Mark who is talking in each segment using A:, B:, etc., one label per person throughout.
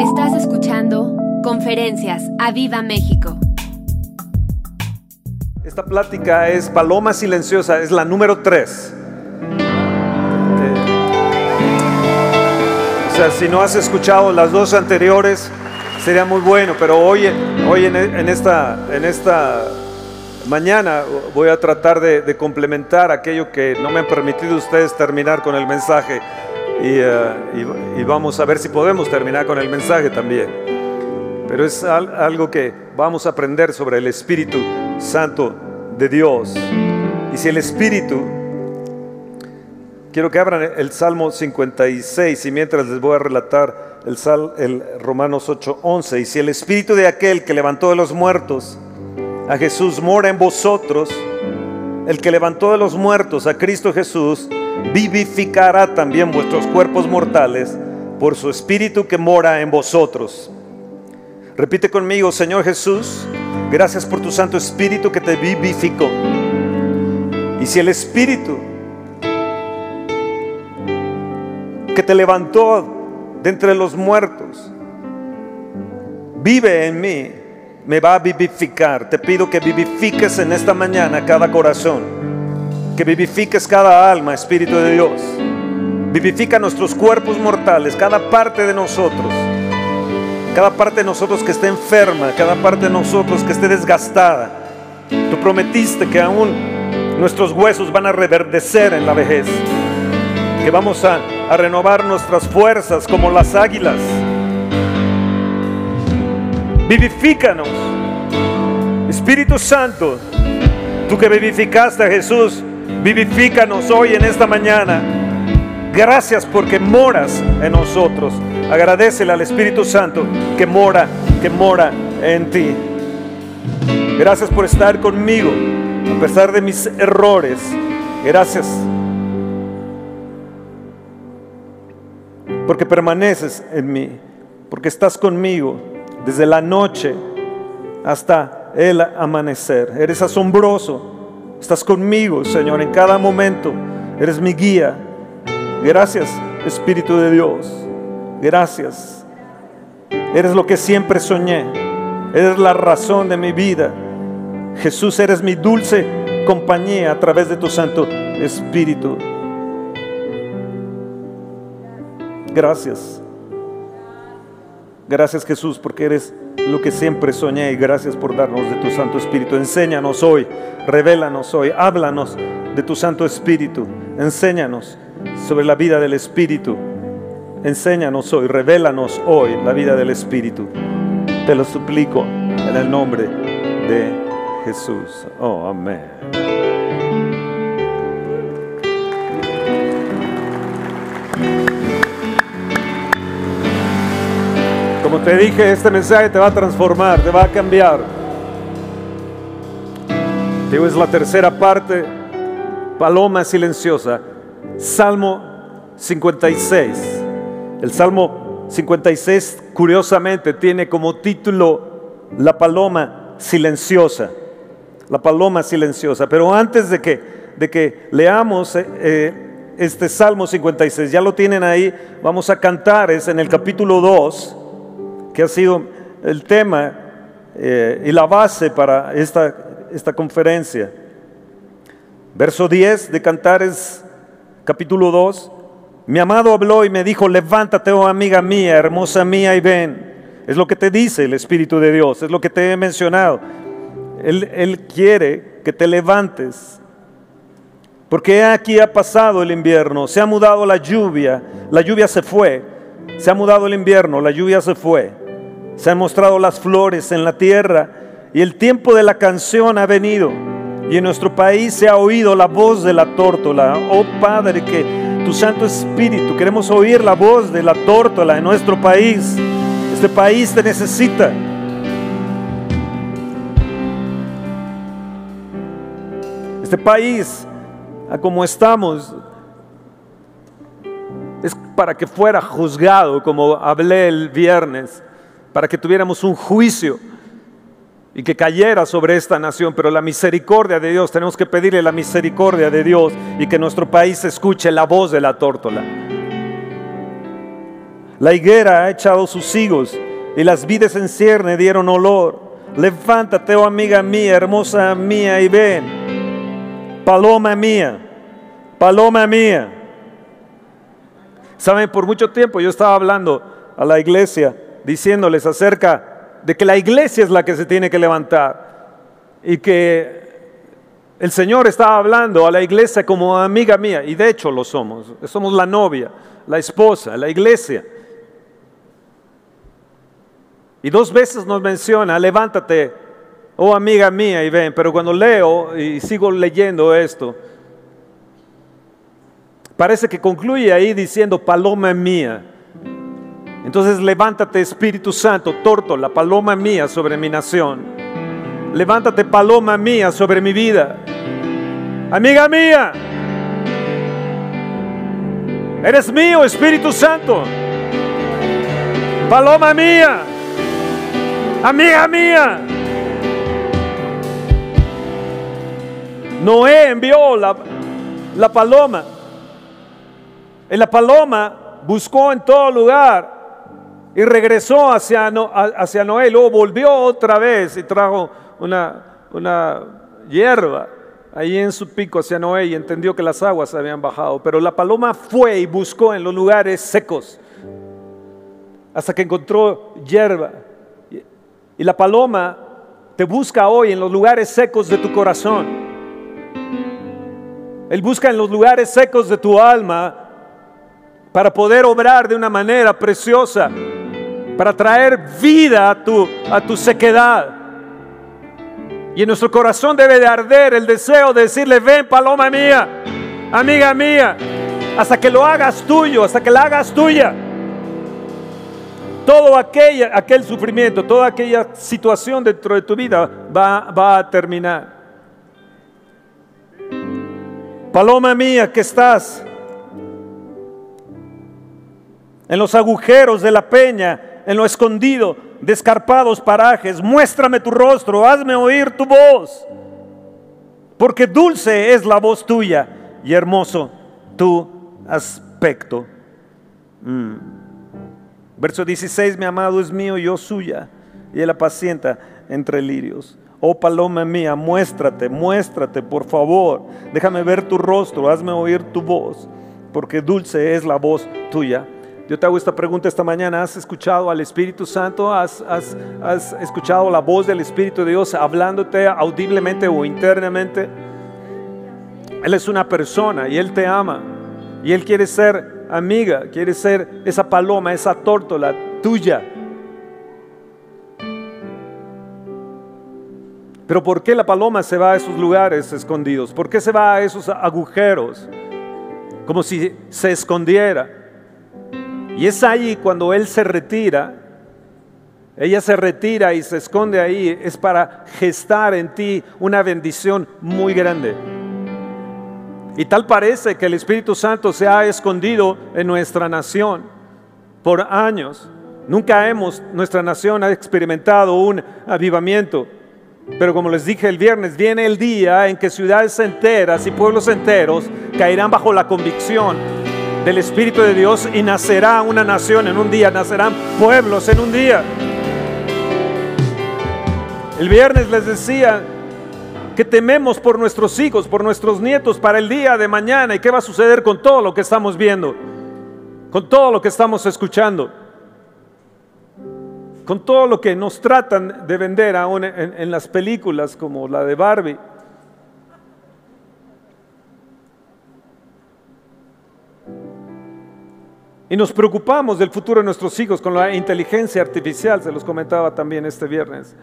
A: Estás escuchando Conferencias a Viva México.
B: Esta plática es Paloma Silenciosa, es la número 3. O sea, si no has escuchado las dos anteriores, sería muy bueno, pero hoy, hoy en, esta, en esta mañana voy a tratar de, de, complementar aquello que no me han permitido ustedes terminar con el mensaje y, uh, y, vamos a ver si podemos terminar con el mensaje también. Pero es al, algo que vamos a aprender sobre el Espíritu Santo de Dios. Y si el Espíritu, quiero que abran el Salmo 56 y mientras les voy a relatar el, Sal, el Romanos 8:11, y si el Espíritu de aquel que levantó de los muertos a Jesús mora en vosotros, el que levantó de los muertos a Cristo Jesús, vivificará también vuestros cuerpos mortales por su Espíritu que mora en vosotros. Repite conmigo, Señor Jesús, gracias por tu Santo Espíritu que te vivificó. Y si el Espíritu que te levantó de entre los muertos vive en mí, me va a vivificar. Te pido que vivifiques en esta mañana cada corazón, que vivifiques cada alma, Espíritu de Dios. Vivifica nuestros cuerpos mortales, cada parte de nosotros, cada parte de nosotros que esté enferma, cada parte de nosotros que esté desgastada. Tú prometiste que aún nuestros huesos van a reverdecer en la vejez, que vamos a, a renovar nuestras fuerzas como las águilas vivifícanos. Espíritu Santo, tú que vivificaste a Jesús, vivifícanos hoy en esta mañana. Gracias porque moras en nosotros. Agradecele al Espíritu Santo que mora, que mora en ti. Gracias por estar conmigo a pesar de mis errores. Gracias. Porque permaneces en mí, porque estás conmigo desde la noche hasta el amanecer. Eres asombroso. Estás conmigo, Señor, en cada momento. Eres mi guía. Gracias, Espíritu de Dios. Gracias. Eres lo que siempre soñé. Eres la razón de mi vida. Jesús, eres mi dulce compañía a través de tu Santo Espíritu. Gracias. Gracias Jesús porque eres lo que siempre soñé y gracias por darnos de tu Santo Espíritu. Enséñanos hoy, revélanos hoy, háblanos de tu Santo Espíritu. Enséñanos sobre la vida del Espíritu. Enséñanos hoy, revélanos hoy la vida del Espíritu. Te lo suplico en el nombre de Jesús. Oh, amén. Como te dije, este mensaje te va a transformar, te va a cambiar. Digo, es la tercera parte, Paloma Silenciosa, Salmo 56. El Salmo 56, curiosamente, tiene como título La Paloma Silenciosa. La Paloma Silenciosa. Pero antes de que, de que leamos eh, eh, este Salmo 56, ya lo tienen ahí, vamos a cantar, es en el capítulo 2 que ha sido el tema eh, y la base para esta, esta conferencia. Verso 10 de Cantares, capítulo 2. Mi amado habló y me dijo, levántate, oh amiga mía, hermosa mía, y ven. Es lo que te dice el Espíritu de Dios, es lo que te he mencionado. Él, él quiere que te levantes. Porque aquí ha pasado el invierno, se ha mudado la lluvia, la lluvia se fue, se ha mudado el invierno, la lluvia se fue se han mostrado las flores en la tierra y el tiempo de la canción ha venido. Y en nuestro país se ha oído la voz de la tórtola. Oh Padre, que tu Santo Espíritu, queremos oír la voz de la tórtola en nuestro país. Este país te necesita. Este país, a como estamos, es para que fuera juzgado, como hablé el viernes para que tuviéramos un juicio y que cayera sobre esta nación, pero la misericordia de Dios, tenemos que pedirle la misericordia de Dios y que nuestro país escuche la voz de la tórtola. La higuera ha echado sus higos y las vides en cierne dieron olor. Levántate, oh amiga mía, hermosa mía, y ven. Paloma mía, paloma mía. Saben, por mucho tiempo yo estaba hablando a la iglesia, diciéndoles acerca de que la iglesia es la que se tiene que levantar y que el Señor estaba hablando a la iglesia como amiga mía, y de hecho lo somos. Somos la novia, la esposa, la iglesia. Y dos veces nos menciona, levántate, oh amiga mía, y ven. Pero cuando leo y sigo leyendo esto, parece que concluye ahí diciendo, paloma mía. Entonces levántate Espíritu Santo, torto, la paloma mía sobre mi nación. Levántate paloma mía sobre mi vida. Amiga mía, eres mío, Espíritu Santo. Paloma mía, amiga mía. Noé envió la, la paloma. Y la paloma buscó en todo lugar y regresó hacia, hacia Noé. Luego volvió otra vez y trajo una, una hierba ahí en su pico hacia Noé y entendió que las aguas habían bajado. Pero la paloma fue y buscó en los lugares secos hasta que encontró hierba. Y la paloma te busca hoy en los lugares secos de tu corazón. Él busca en los lugares secos de tu alma para poder obrar de una manera preciosa, para traer vida a tu, a tu sequedad. Y en nuestro corazón debe de arder el deseo de decirle, ven paloma mía, amiga mía, hasta que lo hagas tuyo, hasta que la hagas tuya. Todo aquella, aquel sufrimiento, toda aquella situación dentro de tu vida va, va a terminar. Paloma mía que estás en los agujeros de la peña, en lo escondido, descarpados parajes, muéstrame tu rostro, hazme oír tu voz, porque dulce es la voz tuya y hermoso tu aspecto. Mm. Verso 16, mi amado es mío, yo suya, y él apacienta entre lirios. Oh paloma mía, muéstrate, muéstrate, por favor. Déjame ver tu rostro, hazme oír tu voz, porque dulce es la voz tuya yo te hago esta pregunta esta mañana. ¿Has escuchado al Espíritu Santo? ¿Has, escuchado la voz del Espíritu de Dios hablándote audiblemente o internamente? Él es una persona y Él te ama. Y Él quiere ser amiga, quiere ser esa paloma, esa tórtola tuya. Pero ¿por qué la paloma se va a esos lugares escondidos? ¿Por qué se va a esos agujeros? Como si se escondiera. Y es ahí cuando Él se retira, ella se retira y se esconde ahí, es para gestar en ti una bendición muy grande. Y tal parece que el Espíritu Santo se ha escondido en nuestra nación por años. Nunca hemos, nuestra nación ha experimentado un avivamiento. Pero como les dije el viernes, viene el día en que ciudades enteras y pueblos enteros caerán bajo la convicción del Espíritu de Dios y nacerá una nación en un día, nacerán pueblos en un día. El viernes les decía que tememos por nuestros hijos, por nuestros nietos, para el día de mañana y qué va a suceder con todo lo que estamos viendo, con todo lo que estamos escuchando, con todo lo que nos tratan de vender aún en, en las películas como la de Barbie. Y nos preocupamos del futuro de nuestros hijos con la inteligencia artificial, se los comentaba también este viernes.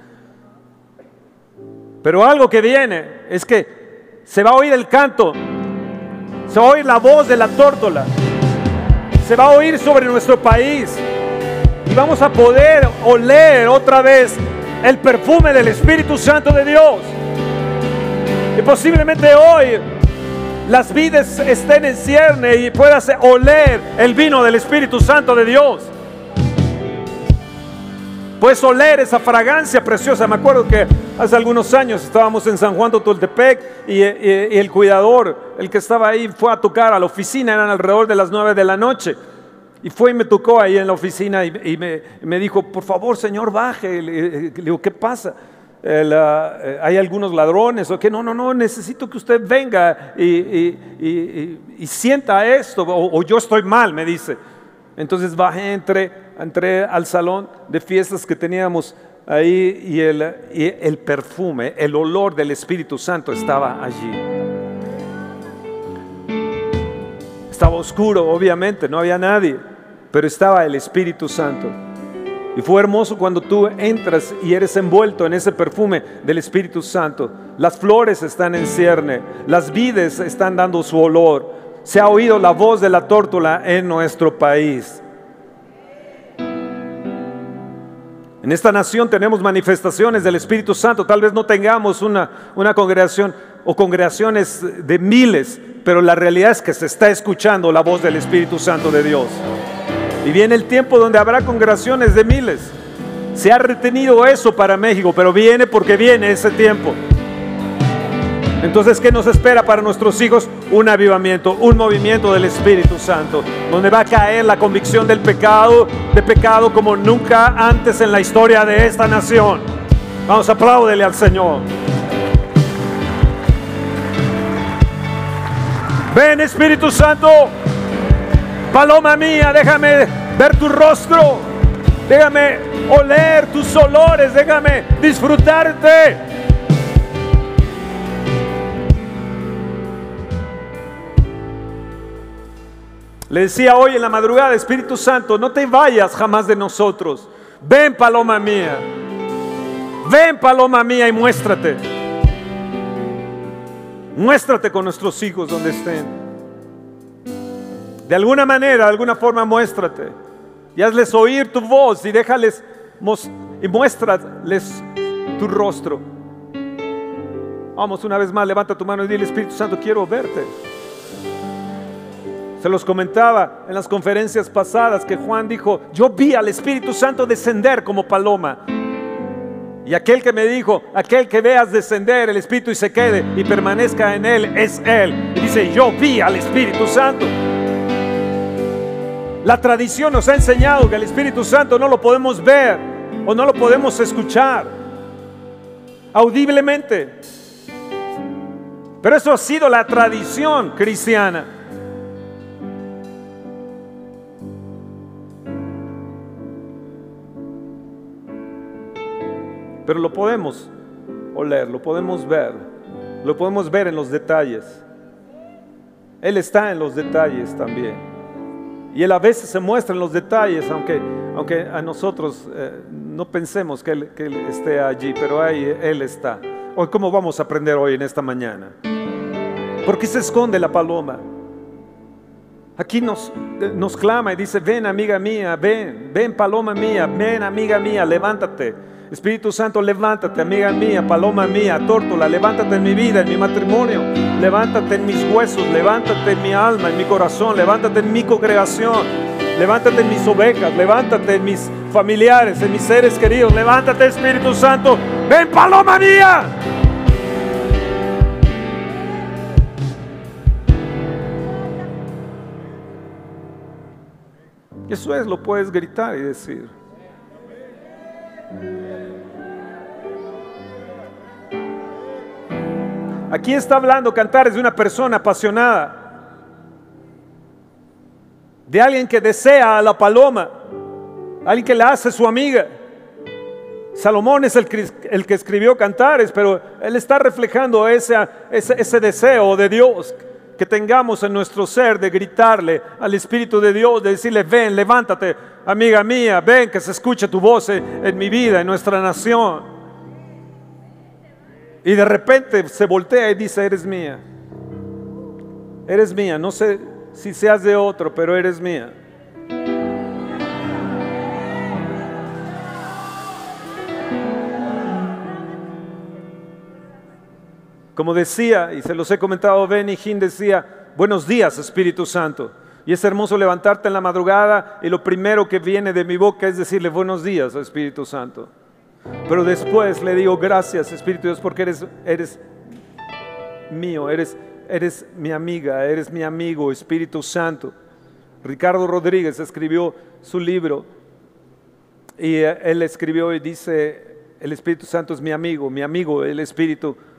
B: Pero algo que viene es que se va a oír el canto, se va a oír la voz de la tórtola, se va a oír sobre nuestro país y vamos a poder oler otra vez el perfume del Espíritu Santo de Dios. Y posiblemente hoy las vides estén en cierne y puedas oler el vino del Espíritu Santo de Dios. Puedes oler esa fragancia preciosa. Me acuerdo que hace algunos años estábamos en San Juan de Toltepec y, el cuidador, el que estaba ahí, fue a tocar a la oficina, eran alrededor de las nueve de la noche. Y fue y me tocó ahí en la oficina y, me, dijo, por favor, señor, baje. Le, digo, ¿qué pasa? Eh, hay algunos ladrones o que no, no, no, necesito que usted venga y, sienta esto, o, yo estoy mal, me dice. Entonces bajé, entré, entré al salón de fiestas que teníamos ahí y el, y el perfume, el olor del Espíritu Santo estaba allí. Estaba oscuro, obviamente, no había nadie, pero estaba el Espíritu Santo. Y fue hermoso cuando tú entras y eres envuelto en ese perfume del Espíritu Santo. Las flores están en cierne, las vides están dando su olor. Se ha oído la voz de la tórtola en nuestro país. En esta nación tenemos manifestaciones del Espíritu Santo. Tal vez no tengamos una, una congregación o congregaciones de miles, pero la realidad es que se está escuchando la voz del Espíritu Santo de Dios. Y viene el tiempo donde habrá congregaciones de miles. Se ha retenido eso para México, pero viene porque viene ese tiempo. Entonces, ¿qué nos espera para nuestros hijos? Un avivamiento, un movimiento del Espíritu Santo, donde va a caer la convicción del pecado, de pecado como nunca antes en la historia de esta nación. Vamos, apláudele al Señor. Ven Espíritu Santo, Paloma mía, déjame ver tu rostro. Déjame oler tus olores. Déjame disfrutarte. Le decía hoy en la madrugada, Espíritu Santo, no te vayas jamás de nosotros. Ven, paloma mía. Ven, paloma mía, y muéstrate. Muéstrate con nuestros hijos donde estén. De alguna manera, de alguna forma, muéstrate. Y hazles oír tu voz y déjales y muéstrales tu rostro. Vamos una vez más, levanta tu mano y dile, Espíritu Santo, quiero verte. Se los comentaba en las conferencias pasadas que Juan dijo, yo vi al Espíritu Santo descender como paloma. Y aquel que me dijo, aquel que veas descender el Espíritu y se quede y permanezca en él, es él. Dice, yo vi al Espíritu Santo. La tradición nos ha enseñado que el Espíritu Santo no lo podemos ver o no lo podemos escuchar audiblemente. Pero eso ha sido la tradición cristiana. Pero lo podemos oler, lo podemos ver, lo podemos ver en los detalles. Él está en los detalles también. Y Él a veces se muestra en los detalles, aunque, aunque a nosotros eh, no pensemos que él, que esté allí, pero ahí Él está. Hoy, ¿cómo vamos a aprender hoy en esta mañana? ¿Por qué se esconde la paloma? Aquí nos, nos clama y dice, ven amiga mía, ven, ven paloma mía, ven amiga mía, levántate. Espíritu Santo, levántate, amiga mía, paloma mía, tórtola, levántate en mi vida, en mi matrimonio, levántate en mis huesos, levántate en mi alma, en mi corazón, levántate en mi congregación, levántate en mis ovejas, levántate en mis familiares, en mis seres queridos, levántate Espíritu Santo, ven paloma mía. Eso es, lo puedes gritar y decir. Aquí está hablando Cantares de una persona apasionada, de alguien que desea a la paloma, alguien que la hace su amiga. Salomón es el que, escribió Cantares, pero él está reflejando ese, ese deseo de Dios que tengamos en nuestro ser de gritarle al Espíritu de Dios, de decirle, ven, levántate, amiga mía, ven, que se escuche tu voz en mi vida, en nuestra nación. Y de repente se voltea y dice, eres mía. Eres mía. No sé si seas de otro, pero eres mía. Como decía, y se los he comentado, Benny Hinn decía, buenos días Espíritu Santo. Y es hermoso levantarte en la madrugada y lo primero que viene de mi boca es decirle buenos días Espíritu Santo. Pero después le digo, gracias Espíritu Dios, porque eres, eres mío, eres, eres mi amiga, eres mi amigo, Espíritu Santo. Ricardo Rodríguez escribió su libro y eh, él escribió y dice, el Espíritu Santo es mi amigo, mi amigo, el Espíritu Santo.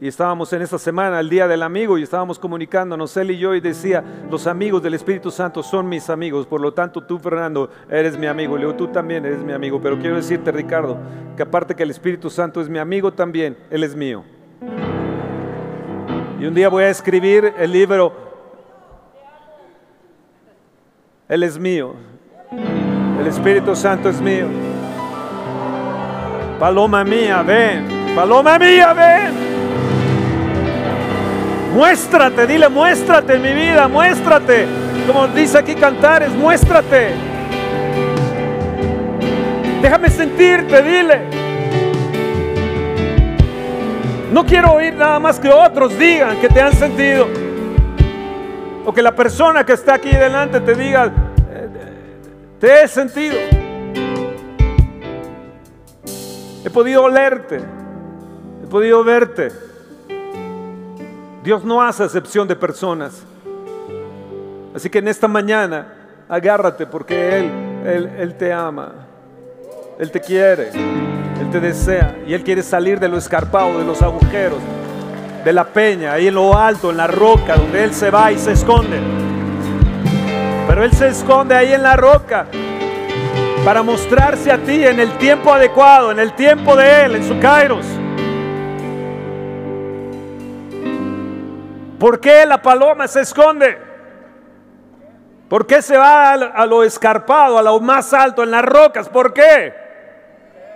B: Y estábamos en esta semana, el día del amigo, y estábamos comunicándonos él y yo, y decía, los amigos del Espíritu Santo son mis amigos, por lo tanto tú, Fernando, eres mi amigo. Le digo, tú también eres mi amigo, pero quiero decirte, Ricardo, que aparte que el Espíritu Santo es mi amigo también, Él es mío. Y un día voy a escribir el libro, Él es mío, el Espíritu Santo es mío. Paloma mía, ven, paloma mía, ven. Muéstrate, dile, muéstrate en mi vida, muéstrate. Como dice aquí Cantares, muéstrate. Déjame sentirte, dile. No quiero oír nada más que otros digan que te han sentido. O que la persona que está aquí delante te diga, eh, te he sentido. He podido olerte, podido verte. Dios no hace excepción de personas. Así que en esta mañana agárrate porque Él, Él, Él te ama. Él te quiere. Él te desea. Y Él quiere salir de lo escarpado, de los agujeros, de la peña, ahí en lo alto, en la roca, donde Él se va y se esconde. Pero Él se esconde ahí en la roca para mostrarse a ti en el tiempo adecuado, en el tiempo de Él, en su kairos. ¿Por qué la paloma se esconde? ¿Por qué se va a lo escarpado, a lo más alto, en las rocas? ¿Por qué?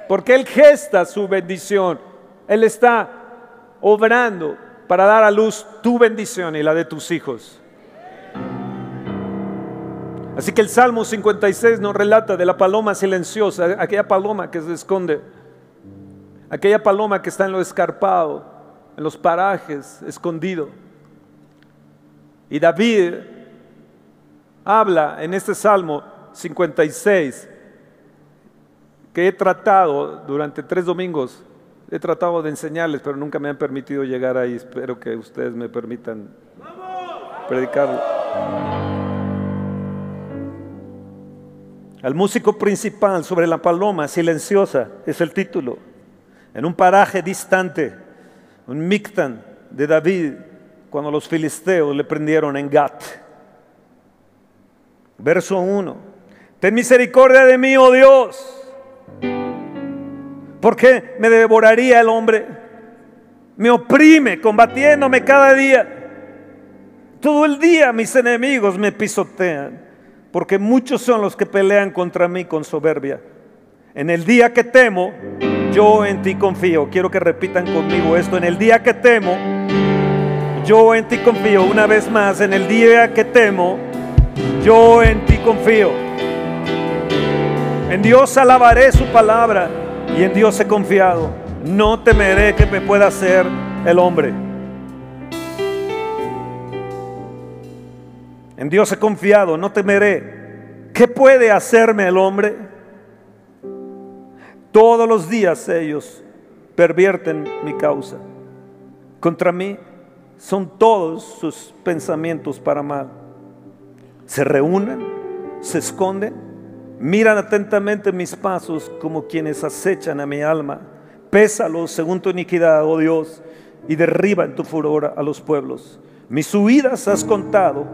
B: Porque Él gesta su bendición. Él está obrando para dar a luz tu bendición y la de tus hijos. Así que el Salmo 56 nos relata de la paloma silenciosa, aquella paloma que se esconde, aquella paloma que está en lo escarpado, en los parajes, escondido. Y David habla en este Salmo 56 que he tratado durante tres domingos, he tratado de enseñarles, pero nunca me han permitido llegar ahí. Espero que ustedes me permitan predicarlo. Al músico principal sobre la paloma silenciosa es el título. En un paraje distante, un mictan de David cuando los filisteos le prendieron en Gat. Verso 1. Ten misericordia de mí, oh Dios. ¿Por qué me devoraría el hombre? Me oprime combatiéndome cada día. Todo el día mis enemigos me pisotean, porque muchos son los que pelean contra mí con soberbia. En el día que temo, yo en ti confío. Quiero que repitan conmigo esto. En el día que temo, yo en ti confío una vez más en el día que temo. Yo en ti confío. En Dios alabaré su palabra y en Dios he confiado. No temeré que me pueda hacer el hombre. En Dios he confiado, no temeré. ¿Qué puede hacerme el hombre? Todos los días ellos pervierten mi causa. Contra mí son todos sus pensamientos para mal. Se reúnen, se esconden, miran atentamente mis pasos como quienes acechan a mi alma. Pésalos según tu iniquidad, oh Dios, y derriba en tu furor a los pueblos. Mis huidas has contado,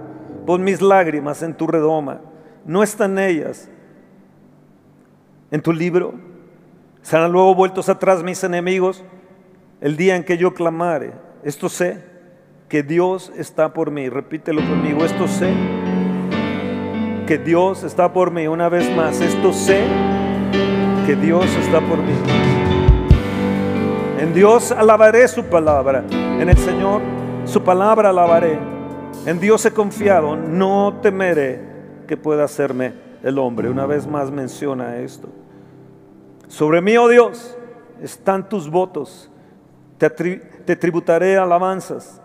B: pon mis lágrimas en tu redoma. No están ellas en tu libro. Serán luego vueltos atrás mis enemigos el día en que yo clamare. Esto sé que Dios está por mí. Repítelo conmigo, esto sé que Dios está por mí. Una vez más, esto sé que Dios está por mí. En Dios alabaré su palabra. En el Señor su palabra alabaré. En Dios he confiado. No temeré que pueda hacerme el hombre. Una vez más menciona esto. Sobre mí, oh Dios, están tus votos. Te, te tributaré alabanzas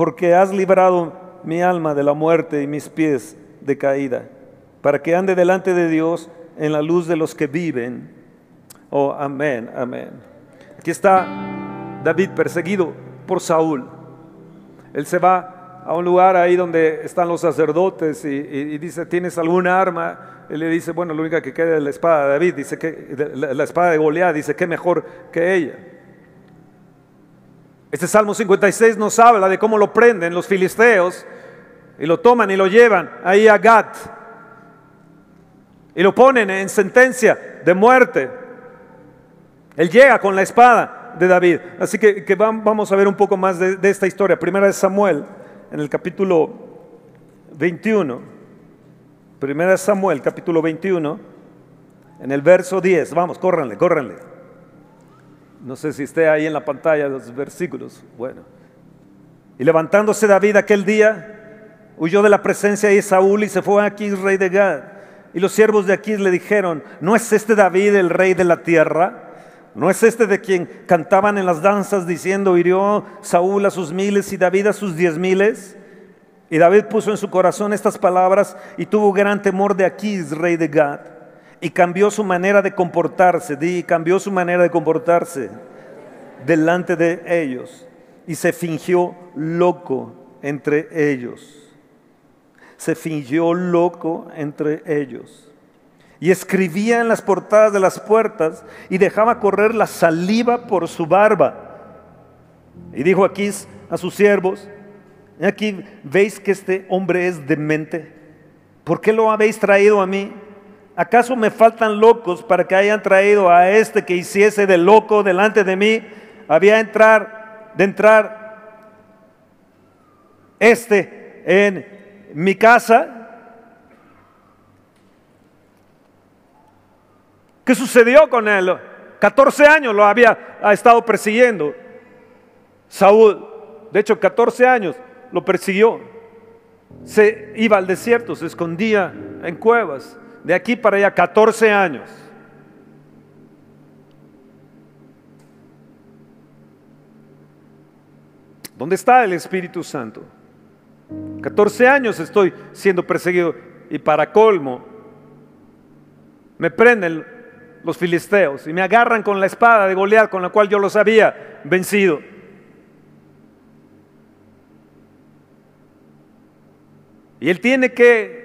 B: porque has librado mi alma de la muerte y mis pies de caída, para que ande delante de Dios en la luz de los que viven. Oh, amén, amén. Aquí está David perseguido por Saúl. Él se va a un lugar ahí donde están los sacerdotes y, dice, ¿tienes alguna arma? Él le dice, bueno, la única que queda es la espada de David, dice que la, espada de Goliat, dice, ¿qué mejor que ella? Este Salmo 56 nos habla de cómo lo prenden los filisteos y lo toman y lo llevan ahí a Gat y lo ponen en sentencia de muerte. Él llega con la espada de David. Así que, vamos a ver un poco más de, de esta historia. Primera de Samuel, en el capítulo 21. Primera de Samuel, capítulo 21, en el verso 10. Vamos, córranle, córranle. No sé si esté ahí en la pantalla los versículos. Bueno. Y levantándose David aquel día, huyó de la presencia de Saúl y se fue a Aquís, rey de Gad. Y los siervos de Aquís le dijeron, ¿no es este David el rey de la tierra? ¿No es este de quien cantaban en las danzas diciendo, hirió Saúl a sus miles y David a sus diez miles? Y David puso en su corazón estas palabras y tuvo gran temor de Aquís, rey de Gad y cambió su manera de comportarse, di, cambió su manera de comportarse delante de ellos y se fingió loco entre ellos. Se fingió loco entre ellos. Y escribía en las portadas de las puertas y dejaba correr la saliva por su barba. Y dijo aquí a sus siervos, aquí veis que este hombre es demente. ¿Por qué lo habéis traído a mí? ¿Acaso me faltan locos para que hayan traído a este que hiciese de loco delante de mí? Había entrar, de entrar este en mi casa. ¿Qué sucedió con él? 14 años lo había estado persiguiendo. Saúl, de hecho 14 años lo persiguió. Se iba al desierto, se escondía en cuevas de aquí para allá 14 años. ¿Dónde está el Espíritu Santo? 14 años estoy siendo perseguido y para colmo me prenden los filisteos y me agarran con la espada de Goliat con la cual yo los había vencido. Y él tiene que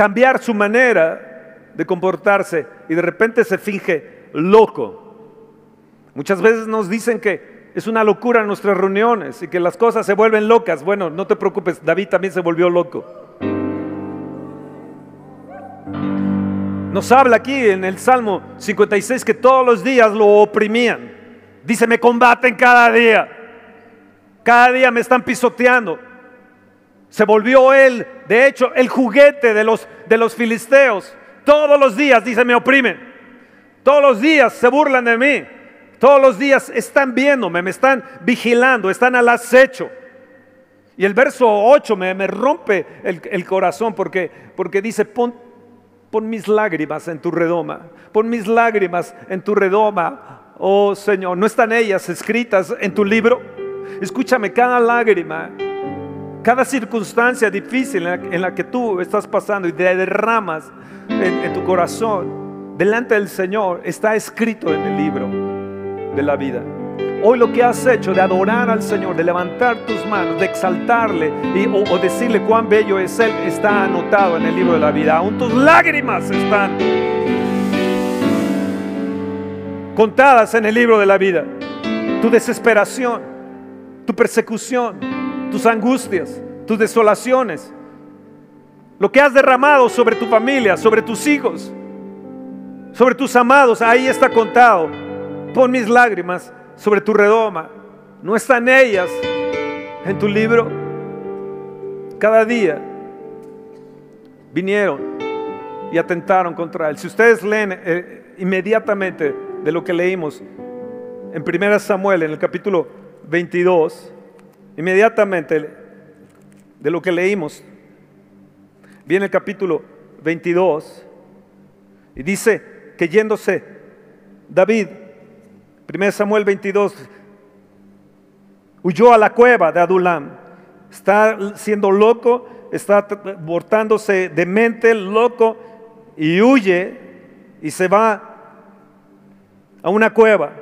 B: cambiar su manera de comportarse y de repente se finge loco. Muchas veces nos dicen que es una locura en nuestras reuniones y que las cosas se vuelven locas. Bueno, no te preocupes, David también se volvió loco. Nos habla aquí en el Salmo 56 que todos los días lo oprimían. Dice, me combaten cada día. Cada día me están pisoteando. Se volvió él, de hecho, el juguete de los, de los filisteos. Todos los días, dice, me oprimen. Todos los días se burlan de mí. Todos los días están viéndome, me están vigilando, están al acecho. Y el verso 8 me, me rompe el, corazón porque, porque dice, pon, pon mis lágrimas en tu redoma, pon mis lágrimas en tu redoma, oh Señor. ¿No están ellas escritas en tu libro? Escúchame, cada lágrima cada circunstancia difícil en la, que tú estás pasando y te derramas en, tu corazón delante del Señor está escrito en el libro de la vida. Hoy lo que has hecho de adorar al Señor, de levantar tus manos, de exaltarle y, o, o, decirle cuán bello es Él, está anotado en el libro de la vida. Aún tus lágrimas están contadas en el libro de la vida. Tu desesperación, tu persecución, tus angustias, tus desolaciones, lo que has derramado sobre tu familia, sobre tus hijos, sobre tus amados, ahí está contado. Pon mis lágrimas sobre tu redoma. ¿No están ellas en tu libro? Cada día vinieron y atentaron contra él. Si ustedes leen eh, inmediatamente de lo que leímos en 1 Samuel, en el capítulo 22, Inmediatamente de lo que leímos, viene el capítulo 22 y dice que yéndose David, 1 Samuel 22, huyó a la cueva de Adulam. Está siendo loco, está portándose de mente loco y huye y se va a una cueva.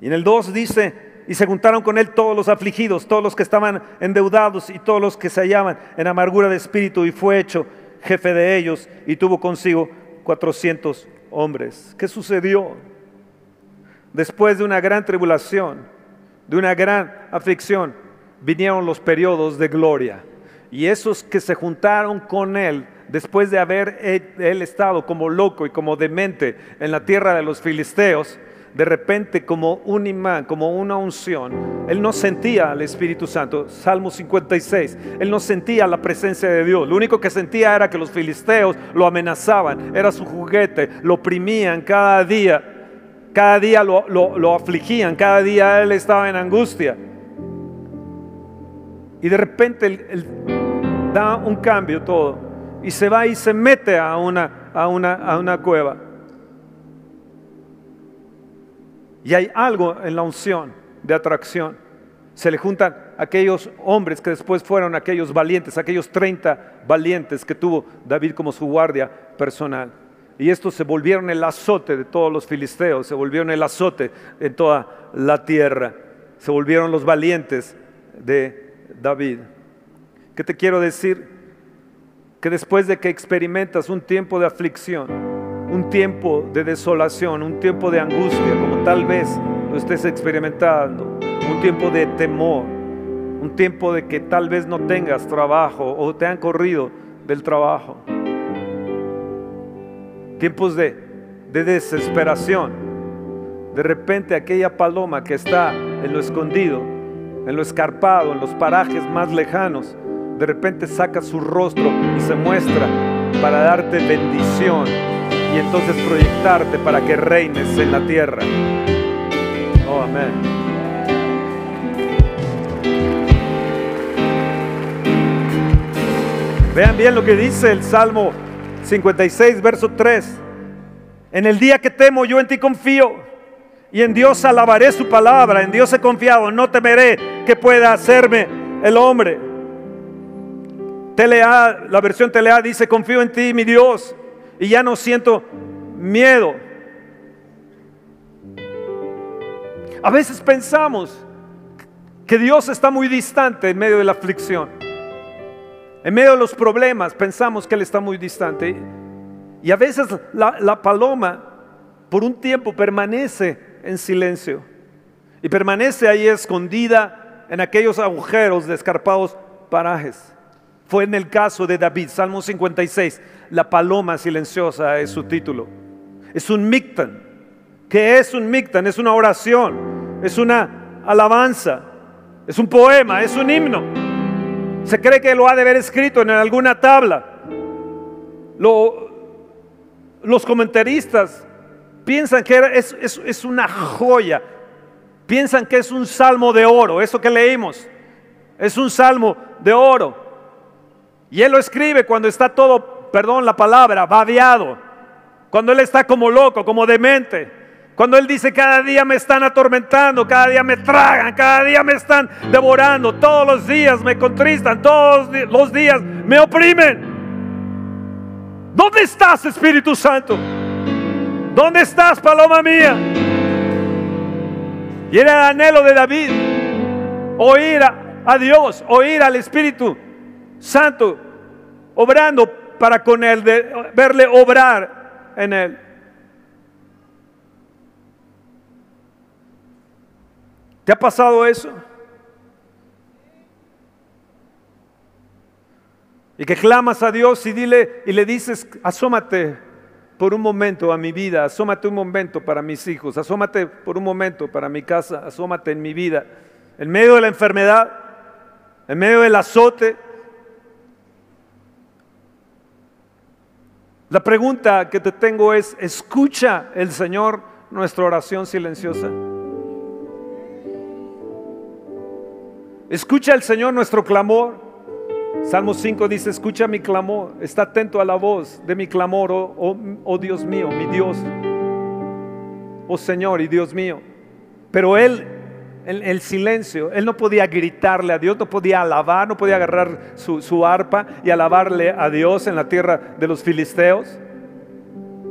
B: Y en el 2 dice, y se juntaron con él todos los afligidos, todos los que estaban endeudados y todos los que se hallaban en amargura de espíritu y fue hecho jefe de ellos y tuvo consigo 400 hombres. ¿Qué sucedió? Después de una gran tribulación, de una gran aflicción, vinieron los periodos de gloria. Y esos que se juntaron con él, después de haber él estado como loco y como demente en la tierra de los filisteos, de repente como un imán, como una unción. Él no sentía al Espíritu Santo. Salmo 56. Él no sentía la presencia de Dios. Lo único que sentía era que los filisteos lo amenazaban. Era su juguete. Lo oprimían cada día. Cada día lo, afligían. Cada día él estaba en angustia. Y de repente él, da un cambio todo. Y se va y se mete a una, a una, a una cueva. Y hay algo en la unción de atracción. Se le juntan aquellos hombres que después fueron aquellos valientes, aquellos 30 valientes que tuvo David como su guardia personal. Y estos se volvieron el azote de todos los filisteos, se volvieron el azote en toda la tierra, se volvieron los valientes de David. ¿Qué te quiero decir? Que después de que experimentas un tiempo de aflicción, un tiempo de desolación, un tiempo de angustia, como tal vez lo estés experimentando, un tiempo de temor, un tiempo de que tal vez no tengas trabajo o te han corrido del trabajo, tiempos de, de desesperación. De repente aquella paloma que está en lo escondido, en lo escarpado, en los parajes más lejanos, de repente saca su rostro y se muestra para darte bendición y entonces proyectarte para que reines en la tierra. Oh, amén. Vean bien lo que dice el Salmo 56, verso 3. En el día que temo, yo en ti confío. Y en Dios alabaré su palabra. En Dios he confiado. No temeré que pueda hacerme el hombre. Telea, la versión Telea dice, confío en ti, mi Dios y ya no siento miedo. A veces pensamos que Dios está muy distante en medio de la aflicción. En medio de los problemas pensamos que Él está muy distante. Y a veces la, paloma por un tiempo permanece en silencio. Y permanece ahí escondida en aquellos agujeros de escarpados parajes. Fue en el caso de David, Salmo 56. La paloma silenciosa es su título. Es un mictan. ¿Qué es un mictan? Es una oración, es una alabanza, es un poema, es un himno. Se cree que lo ha de haber escrito en alguna tabla. los comentaristas piensan que es, es una joya, piensan que es un salmo de oro, eso que leímos, es un salmo de oro. Y él lo escribe cuando está todo perdón la palabra, babeado. Cuando él está como loco, como demente. Cuando él dice, cada día me están atormentando, cada día me tragan, cada día me están devorando, todos los días me contristan, todos los días me oprimen. ¿Dónde estás, Espíritu Santo? ¿Dónde estás, paloma mía? Y era el anhelo de David, oír a, a Dios, oír al Espíritu Santo, obrando para con él, de verle obrar en él. ¿Te ha pasado eso? Y que clamas a Dios y dile y le dices, asómate por un momento a mi vida, asómate un momento para mis hijos, asómate por un momento para mi casa, asómate en mi vida, en medio de la enfermedad, en medio del azote, La pregunta que te tengo es, ¿escucha el Señor nuestra oración silenciosa? ¿Escucha el Señor nuestro clamor? Salmo 5 dice, escucha mi clamor, está atento a la voz de mi clamor, oh, oh, oh Dios mío, mi Dios, oh Señor y Dios mío. Pero Él el, el, silencio. Él no podía gritarle a Dios, no podía alabar, no podía agarrar su, arpa y alabarle a Dios en la tierra de los filisteos.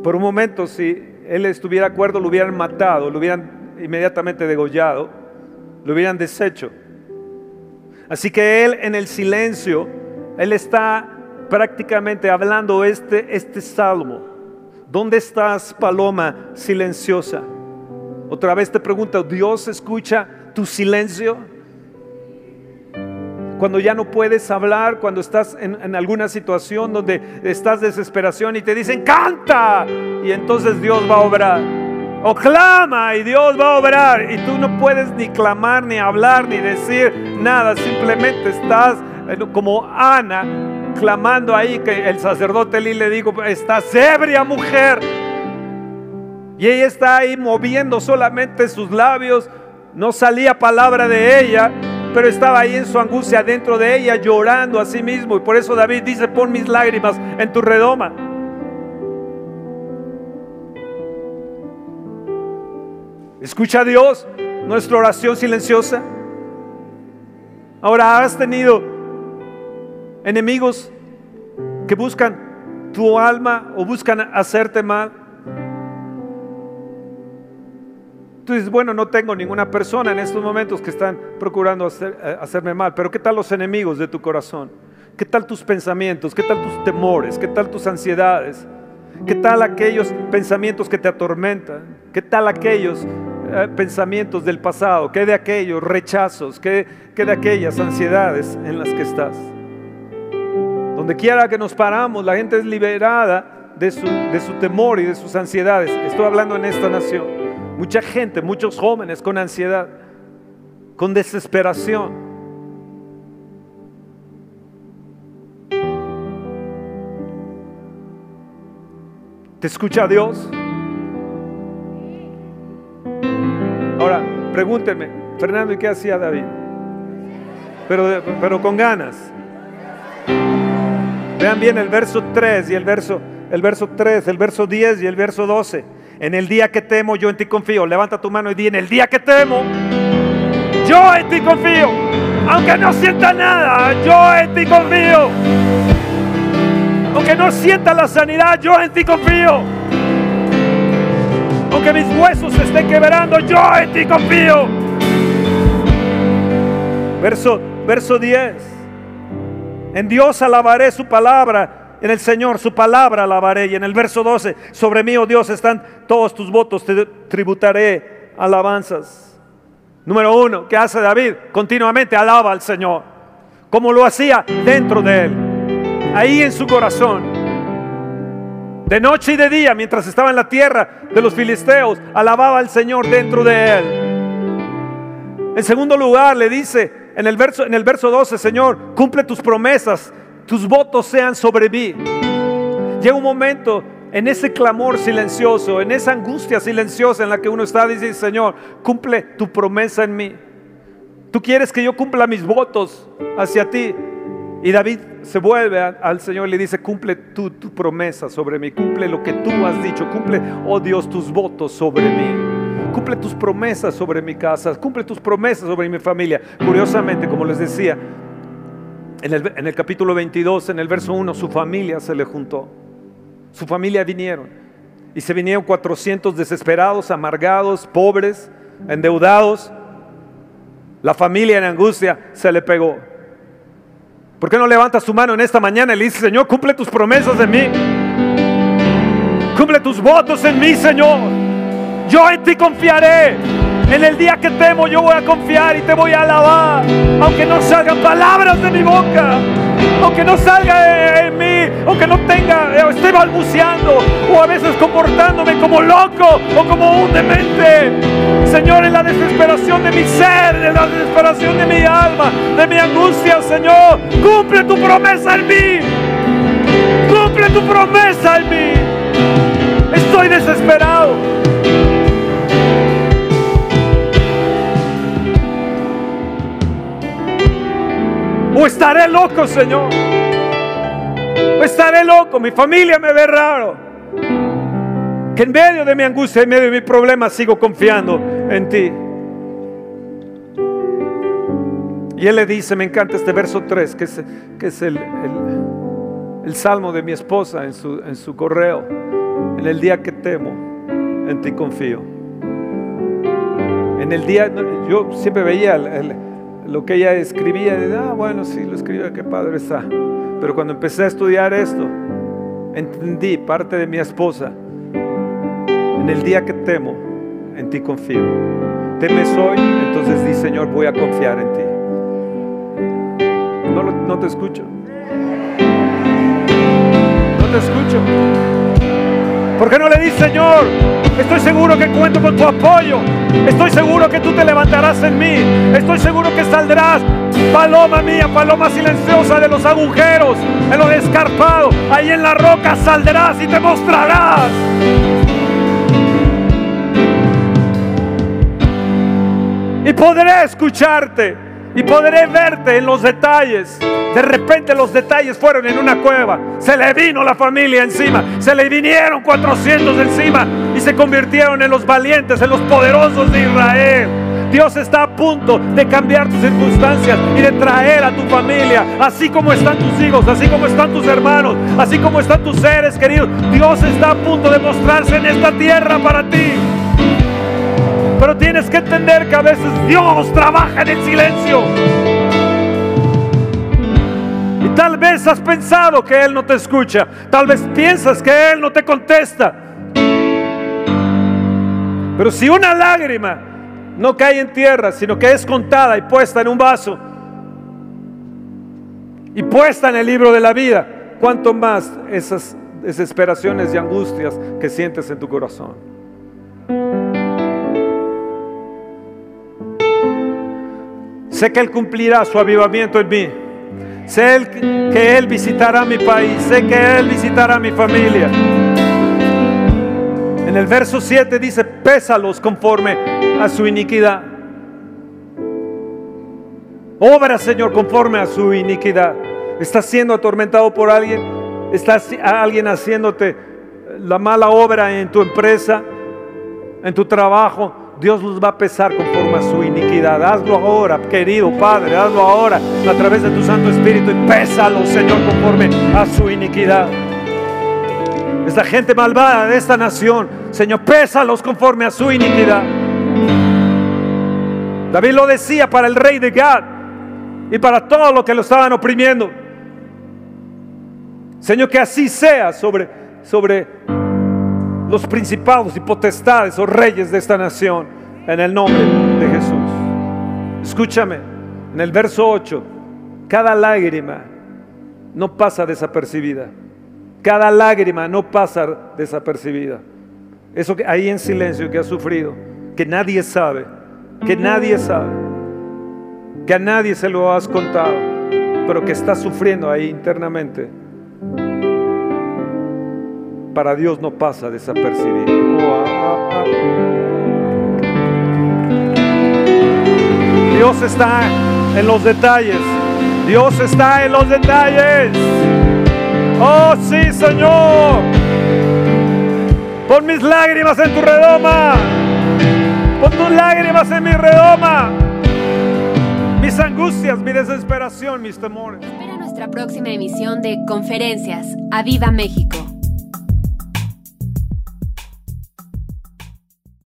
B: Por un momento, si él estuviera de acuerdo, lo hubieran matado, lo hubieran inmediatamente degollado. lo hubieran deshecho. Así que él en el silencio, él está prácticamente hablando este, este salmo. ¿Dónde estás, paloma silenciosa? Otra vez te pregunto, ¿Dios escucha tu silencio? Cuando ya no puedes hablar, cuando estás en, alguna situación donde estás desesperación y te dicen, canta, y entonces Dios va a obrar. O clama y Dios va a obrar. Y tú no puedes ni clamar, ni hablar, ni decir nada. Simplemente estás eh, como Ana clamando ahí que el sacerdote le dijo, estás ebria mujer. Y ella está ahí moviendo solamente sus labios. No salía palabra de ella, pero estaba ahí en su angustia dentro de ella, llorando a sí mismo. Y por eso David dice, pon mis lágrimas en tu redoma. Escucha a Dios nuestra oración silenciosa. Ahora has tenido enemigos que buscan tu alma o buscan hacerte mal. Tú dices, bueno, no tengo ninguna persona en estos momentos que están procurando eh, hacerme mal, pero ¿qué tal los enemigos de tu corazón? ¿Qué tal tus pensamientos? ¿Qué tal tus temores? ¿Qué tal tus ansiedades? ¿Qué tal aquellos pensamientos que te atormentan? ¿Qué tal aquellos eh, pensamientos del pasado, que de aquellos rechazos, que, de aquellas ansiedades en las que estás. Donde quiera que nos paramos, la gente es liberada de su, de su temor y de sus ansiedades. Estoy hablando en esta nación. Mucha gente, muchos jóvenes con ansiedad, con desesperación. ¿Te escucha Dios? Ahora, pregúntenme, Fernando, ¿y qué hacía David? Pero, pero con ganas. Vean bien el verso 3 y el verso, el verso 3, el verso 10 y el verso 12. En el día que temo, yo en ti confío. Levanta tu mano y di, en el día que temo, yo en ti confío. Aunque no sienta nada, yo en ti confío. Aunque no sienta la sanidad, yo en ti confío aunque mis huesos estén quebrando, yo en ti confío. Verso, verso 10. En Dios alabaré su palabra, en el Señor su palabra alabaré. Y en el verso 12, sobre mí, oh Dios, están todos tus votos, te tributaré alabanzas. Número uno, ¿qué hace David? Continuamente alaba al Señor, como lo hacía dentro de él, ahí en su corazón de noche y de día, mientras estaba en la tierra de los filisteos, alababa al Señor dentro de él. En segundo lugar, le dice en el verso, en el verso 12, Señor, cumple tus promesas, tus votos sean sobre mí. Llega un momento en ese clamor silencioso, en esa angustia silenciosa en la que uno está, dice, Señor, cumple tu promesa en mí. Tú quieres que yo cumpla mis votos hacia ti. Y David se vuelve al Señor y le dice, cumple tu, promesa sobre mí, cumple lo que tú has dicho, cumple, oh Dios, tus votos sobre mí. Cumple tus promesas sobre mi casa, cumple tus promesas sobre mi familia. Curiosamente, como les decía, en el, capítulo 22, en el verso 1, su familia se le juntó. Su familia vinieron. Y se vinieron 400 desesperados, amargados, pobres, endeudados. La familia en angustia se le pegó. ¿Por qué no levantas tu mano en esta mañana y le dices, Señor, cumple tus promesas en mí? Cumple tus votos en mí, Señor. Yo en ti confiaré. En el día que temo yo voy a confiar y te voy a alabar. Aunque no salgan palabras de mi boca. Aunque no salga en mí. Aunque no tenga, o esté balbuceando. O a veces comportándome como loco o como un demente. Señor, en la desesperación de mi ser, en la desesperación de mi alma, de mi angustia, Señor, cumple tu promesa en mí. Cumple tu promesa en mí. Estoy desesperado. O estaré loco, Señor. O estaré loco. Mi familia me ve raro. Que en medio de mi angustia, en medio de mi problema, sigo confiando en ti. Y él le dice, me encanta este verso 3, que es, el, el, salmo de mi esposa en su, correo. En el día que temo, en ti confío. En el día, yo siempre veía lo que ella escribía, de, ah, bueno, sí, lo escribe, qué padre está. Pero cuando empecé a estudiar esto, entendí parte de mi esposa. En el día que temo, en ti confío. Temes hoy, entonces di, Señor, voy a confiar en ti. No, no te escucho. No te escucho. ¿Por qué no le dices, Señor? Estoy seguro que cuento con tu apoyo. Estoy seguro que tú te levantarás en mí. Estoy seguro que saldrás, paloma mía, paloma silenciosa de los agujeros, en lo descarpado. Ahí en la roca saldrás y te mostrarás. Y podré escucharte y podré verte en los detalles. De repente los detalles fueron en una cueva. Se le vino la familia encima. Se le vinieron 400 encima y se convirtieron en los valientes, en los poderosos de Israel. Dios está a punto de cambiar tus circunstancias y de traer a tu familia, así como están tus hijos, así como están tus hermanos, así como están tus seres queridos. Dios está a punto de mostrarse en esta tierra para ti. Pero tienes que entender que a veces Dios trabaja en el silencio. Y tal vez has pensado que Él no te escucha. Tal vez piensas que Él no te contesta. Pero si una lágrima no cae en tierra, sino que es contada y puesta en un vaso y puesta en el libro de la vida, ¿cuánto más esas desesperaciones y angustias que sientes en tu corazón? Sé que Él cumplirá su avivamiento en mí. Sé que Él visitará mi país. Sé que Él visitará mi familia. En el verso 7 dice, pésalos conforme a su iniquidad. Obra, Señor, conforme a su iniquidad. ¿Estás siendo atormentado por alguien? ¿Estás alguien haciéndote la mala obra en tu empresa, en tu trabajo? Dios los va a pesar conforme a su iniquidad. Hazlo ahora, querido Padre, hazlo ahora a través de tu Santo Espíritu y pésalo, Señor, conforme a su iniquidad. Esta gente malvada de esta nación, Señor, pésalos conforme a su iniquidad. David lo decía para el rey de Gad y para todos los que lo estaban oprimiendo. Señor, que así sea sobre, sobre los principados y potestades o reyes de esta nación en el nombre de Jesús. Escúchame, en el verso 8, cada lágrima no pasa desapercibida. Cada lágrima no pasa desapercibida. Eso que ahí en silencio que has sufrido, que nadie sabe, que nadie sabe, que a nadie se lo has contado, pero que estás sufriendo ahí internamente para Dios no pasa desapercibido. Dios está en los detalles. Dios está en los detalles. Oh sí, Señor. Pon mis lágrimas en tu redoma. Pon tus lágrimas en mi redoma. Mis angustias, mi desesperación, mis temores.
A: Espera nuestra próxima emisión de Conferencias. ¡A Viva México!